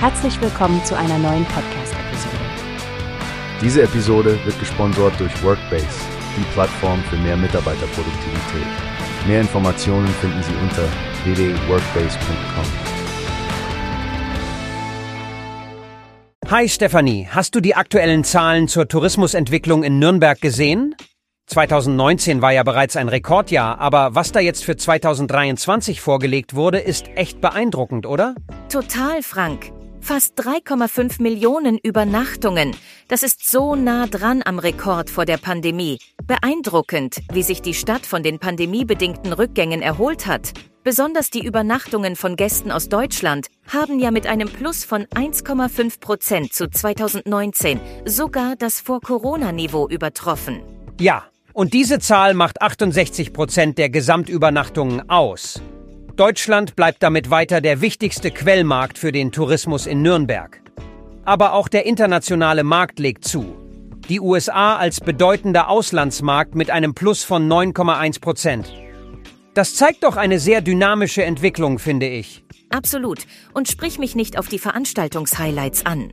Herzlich willkommen zu einer neuen Podcast-Episode. Diese Episode wird gesponsert durch Workbase, die Plattform für mehr Mitarbeiterproduktivität. Mehr Informationen finden Sie unter www.workbase.com. Hi Stefanie, hast du die aktuellen Zahlen zur Tourismusentwicklung in Nürnberg gesehen? 2019 war ja bereits ein Rekordjahr, aber was da jetzt für 2023 vorgelegt wurde, ist echt beeindruckend, oder? Total, Frank. Fast 3,5 Millionen Übernachtungen. Das ist so nah dran am Rekord vor der Pandemie. Beeindruckend, wie sich die Stadt von den pandemiebedingten Rückgängen erholt hat. Besonders die Übernachtungen von Gästen aus Deutschland haben ja mit einem Plus von 1,5 Prozent zu 2019 sogar das Vor-Corona-Niveau übertroffen. Ja, und diese Zahl macht 68 Prozent der Gesamtübernachtungen aus. Deutschland bleibt damit weiter der wichtigste Quellmarkt für den Tourismus in Nürnberg. Aber auch der internationale Markt legt zu. Die USA als bedeutender Auslandsmarkt mit einem Plus von 9,1 Prozent. Das zeigt doch eine sehr dynamische Entwicklung, finde ich. Absolut. Und sprich mich nicht auf die Veranstaltungshighlights an.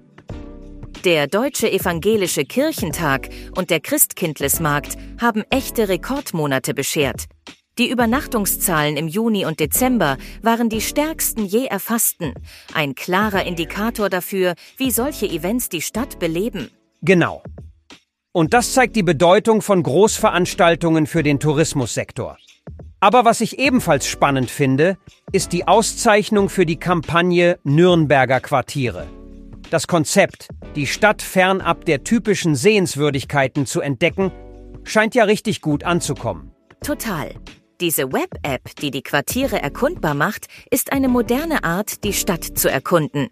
Der Deutsche Evangelische Kirchentag und der Christkindlesmarkt haben echte Rekordmonate beschert. Die Übernachtungszahlen im Juni und Dezember waren die stärksten je erfassten, ein klarer Indikator dafür, wie solche Events die Stadt beleben. Genau. Und das zeigt die Bedeutung von Großveranstaltungen für den Tourismussektor. Aber was ich ebenfalls spannend finde, ist die Auszeichnung für die Kampagne Nürnberger Quartiere. Das Konzept, die Stadt fernab der typischen Sehenswürdigkeiten zu entdecken, scheint ja richtig gut anzukommen. Total. Diese Web-App, die die Quartiere erkundbar macht, ist eine moderne Art, die Stadt zu erkunden.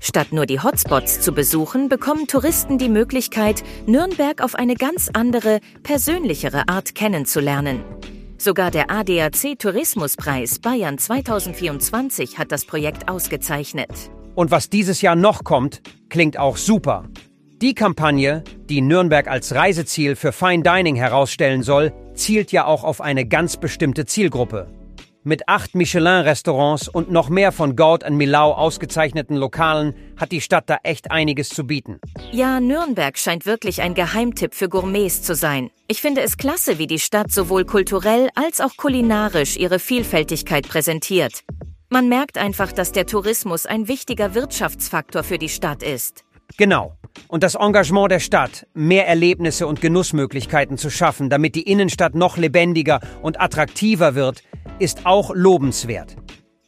Statt nur die Hotspots zu besuchen, bekommen Touristen die Möglichkeit, Nürnberg auf eine ganz andere, persönlichere Art kennenzulernen. Sogar der ADAC Tourismuspreis Bayern 2024 hat das Projekt ausgezeichnet. Und was dieses Jahr noch kommt, klingt auch super. Die Kampagne, die Nürnberg als Reiseziel für Fine Dining herausstellen soll, zielt ja auch auf eine ganz bestimmte Zielgruppe. Mit acht Michelin-Restaurants und noch mehr von Gaud und Milau ausgezeichneten Lokalen hat die Stadt da echt einiges zu bieten. Ja, Nürnberg scheint wirklich ein Geheimtipp für Gourmets zu sein. Ich finde es klasse, wie die Stadt sowohl kulturell als auch kulinarisch ihre Vielfältigkeit präsentiert. Man merkt einfach, dass der Tourismus ein wichtiger Wirtschaftsfaktor für die Stadt ist. Genau. Und das Engagement der Stadt, mehr Erlebnisse und Genussmöglichkeiten zu schaffen, damit die Innenstadt noch lebendiger und attraktiver wird, ist auch lobenswert.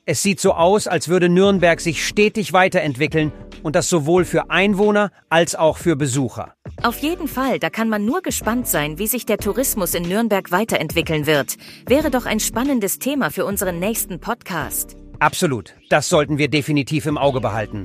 Es sieht so aus, als würde Nürnberg sich stetig weiterentwickeln und das sowohl für Einwohner als auch für Besucher. Auf jeden Fall, da kann man nur gespannt sein, wie sich der Tourismus in Nürnberg weiterentwickeln wird. Wäre doch ein spannendes Thema für unseren nächsten Podcast. Absolut, das sollten wir definitiv im Auge behalten.